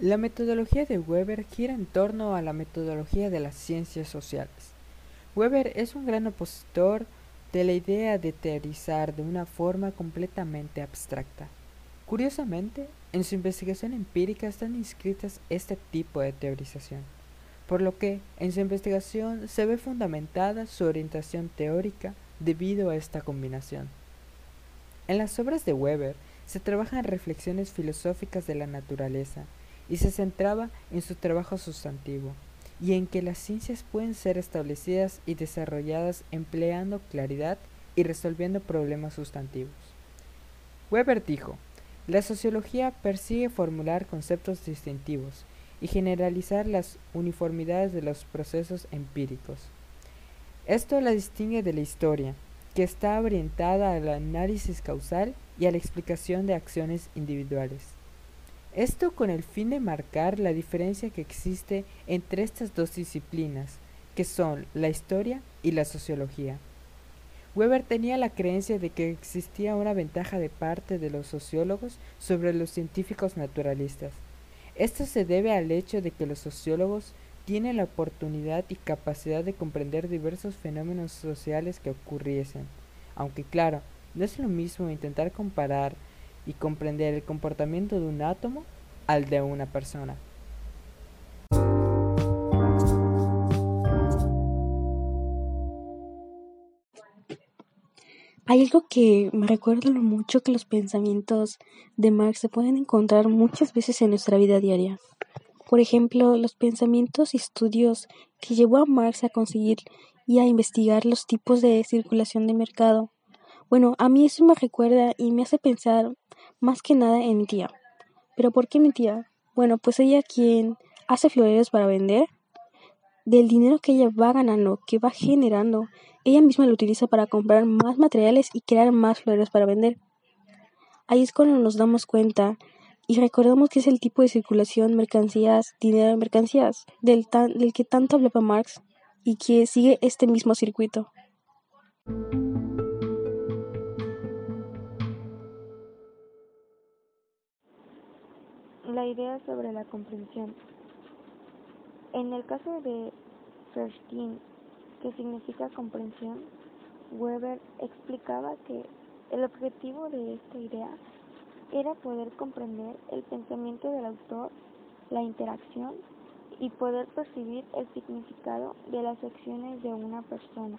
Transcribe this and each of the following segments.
La metodología de Weber gira en torno a la metodología de las ciencias sociales. Weber es un gran opositor de la idea de teorizar de una forma completamente abstracta. Curiosamente, en su investigación empírica están inscritas este tipo de teorización, por lo que en su investigación se ve fundamentada su orientación teórica debido a esta combinación. En las obras de Weber se trabajan reflexiones filosóficas de la naturaleza, y se centraba en su trabajo sustantivo y en que las ciencias pueden ser establecidas y desarrolladas empleando claridad y resolviendo problemas sustantivos. Weber dijo, la sociología persigue formular conceptos distintivos y generalizar las uniformidades de los procesos empíricos. Esto la distingue de la historia, que está orientada al análisis causal y a la explicación de acciones individuales. Esto con el fin de marcar la diferencia que existe entre estas dos disciplinas, que son la historia y la sociología. Weber tenía la creencia de que existía una ventaja de parte de los sociólogos sobre los científicos naturalistas. Esto se debe al hecho de que los sociólogos tienen la oportunidad y capacidad de comprender diversos fenómenos sociales que ocurriesen, aunque claro, no es lo mismo intentar comparar y comprender el comportamiento de un átomo al de una persona. Hay algo que me recuerda lo mucho que los pensamientos de Marx se pueden encontrar muchas veces en nuestra vida diaria. Por ejemplo, los pensamientos y estudios que llevó a Marx a conseguir y a investigar los tipos de circulación de mercado. Bueno, a mí eso me recuerda y me hace pensar más que nada en mi tía. ¿Pero por qué mi tía? Bueno, pues ella quien hace floreros para vender, del dinero que ella va ganando, que va generando, ella misma lo utiliza para comprar más materiales y crear más floreros para vender. Ahí es cuando nos damos cuenta y recordamos que es el tipo de circulación mercancías, dinero en mercancías, del, del que tanto hablaba Marx y que sigue este mismo circuito. La idea sobre la comprensión. En el caso de Verstehen, que significa comprensión, Weber explicaba que el objetivo de esta idea era poder comprender el pensamiento del autor, la interacción y poder percibir el significado de las acciones de una persona.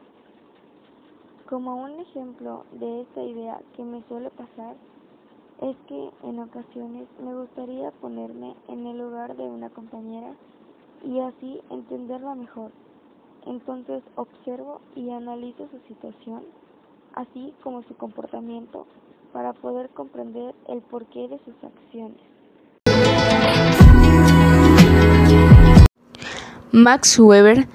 Como un ejemplo de esta idea que me suele pasar, es que en ocasiones me gustaría ponerme en el lugar de una compañera y así entenderla mejor. Entonces observo y analizo su situación, así como su comportamiento, para poder comprender el porqué de sus acciones. Max Weber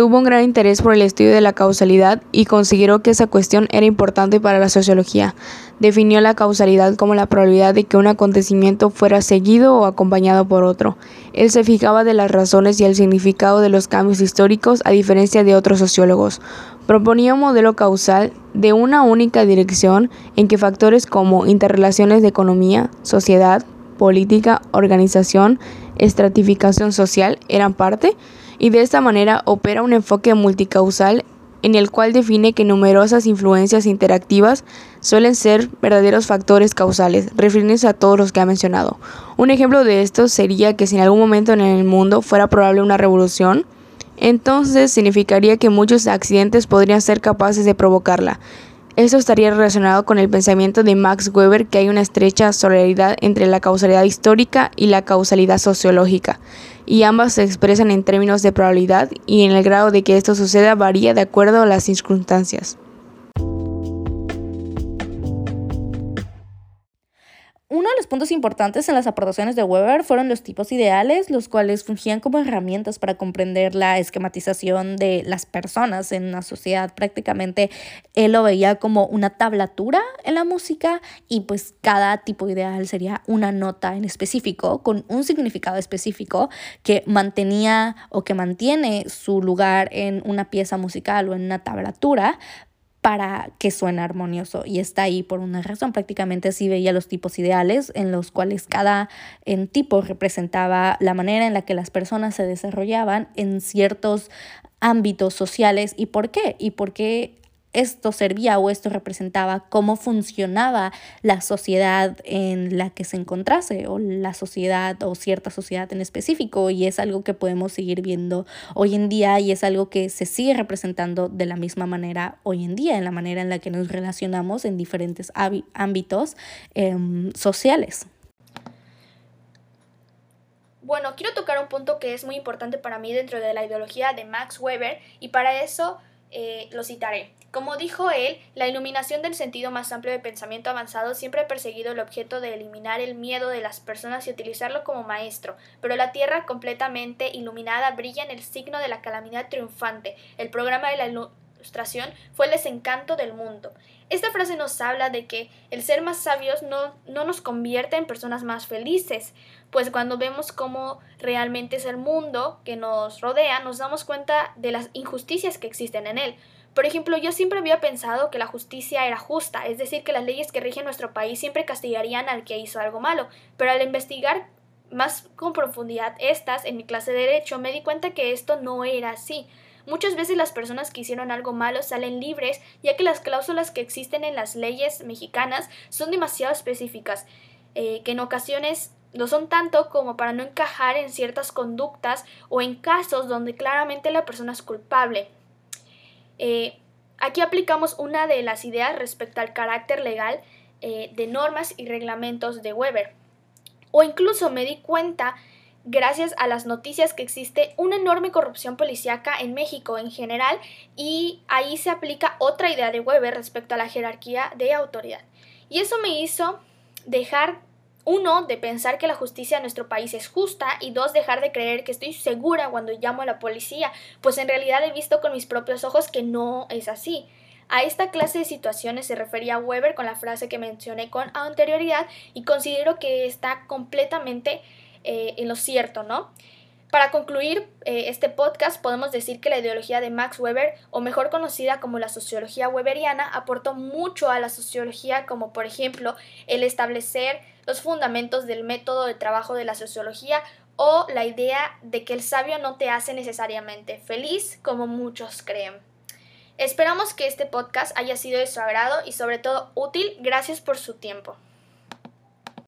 Tuvo un gran interés por el estudio de la causalidad y consideró que esa cuestión era importante para la sociología. Definió la causalidad como la probabilidad de que un acontecimiento fuera seguido o acompañado por otro. Él se fijaba de las razones y el significado de los cambios históricos a diferencia de otros sociólogos. Proponía un modelo causal de una única dirección en que factores como interrelaciones de economía, sociedad, política, organización, estratificación social eran parte y de esta manera opera un enfoque multicausal en el cual define que numerosas influencias interactivas suelen ser verdaderos factores causales, refiriéndose a todos los que ha mencionado. Un ejemplo de esto sería que si en algún momento en el mundo fuera probable una revolución, entonces significaría que muchos accidentes podrían ser capaces de provocarla. Esto estaría relacionado con el pensamiento de Max Weber que hay una estrecha solidaridad entre la causalidad histórica y la causalidad sociológica y ambas se expresan en términos de probabilidad y en el grado de que esto suceda varía de acuerdo a las circunstancias. Uno de los puntos importantes en las aportaciones de Weber fueron los tipos ideales, los cuales fungían como herramientas para comprender la esquematización de las personas en una sociedad. Prácticamente él lo veía como una tablatura en la música y pues cada tipo ideal sería una nota en específico con un significado específico que mantenía o que mantiene su lugar en una pieza musical o en una tablatura para que suene armonioso y está ahí por una razón. Prácticamente así veía los tipos ideales en los cuales cada en tipo representaba la manera en la que las personas se desarrollaban en ciertos ámbitos sociales y por qué y por qué esto servía o esto representaba cómo funcionaba la sociedad en la que se encontrase o la sociedad o cierta sociedad en específico y es algo que podemos seguir viendo hoy en día y es algo que se sigue representando de la misma manera hoy en día en la manera en la que nos relacionamos en diferentes ámbitos em, sociales. Bueno, quiero tocar un punto que es muy importante para mí dentro de la ideología de Max Weber y para eso eh, lo citaré. Como dijo él, la iluminación del sentido más amplio de pensamiento avanzado siempre ha perseguido el objeto de eliminar el miedo de las personas y utilizarlo como maestro, pero la Tierra completamente iluminada brilla en el signo de la calamidad triunfante. El programa de la fue el desencanto del mundo. Esta frase nos habla de que el ser más sabios no, no nos convierte en personas más felices, pues cuando vemos cómo realmente es el mundo que nos rodea, nos damos cuenta de las injusticias que existen en él. Por ejemplo, yo siempre había pensado que la justicia era justa, es decir, que las leyes que rigen nuestro país siempre castigarían al que hizo algo malo, pero al investigar más con profundidad estas en mi clase de derecho me di cuenta que esto no era así. Muchas veces las personas que hicieron algo malo salen libres, ya que las cláusulas que existen en las leyes mexicanas son demasiado específicas, eh, que en ocasiones lo son tanto como para no encajar en ciertas conductas o en casos donde claramente la persona es culpable. Eh, aquí aplicamos una de las ideas respecto al carácter legal eh, de normas y reglamentos de Weber. O incluso me di cuenta, gracias a las noticias, que existe una enorme corrupción policíaca en México en general y ahí se aplica otra idea de Weber respecto a la jerarquía de autoridad. Y eso me hizo dejar uno, de pensar que la justicia en nuestro país es justa y dos, dejar de creer que estoy segura cuando llamo a la policía, pues en realidad he visto con mis propios ojos que no es así. A esta clase de situaciones se refería Weber con la frase que mencioné con anterioridad y considero que está completamente eh, en lo cierto, ¿no? Para concluir eh, este podcast, podemos decir que la ideología de Max Weber, o mejor conocida como la sociología weberiana, aportó mucho a la sociología, como por ejemplo el establecer los fundamentos del método de trabajo de la sociología o la idea de que el sabio no te hace necesariamente feliz, como muchos creen. Esperamos que este podcast haya sido de su agrado y sobre todo útil. Gracias por su tiempo.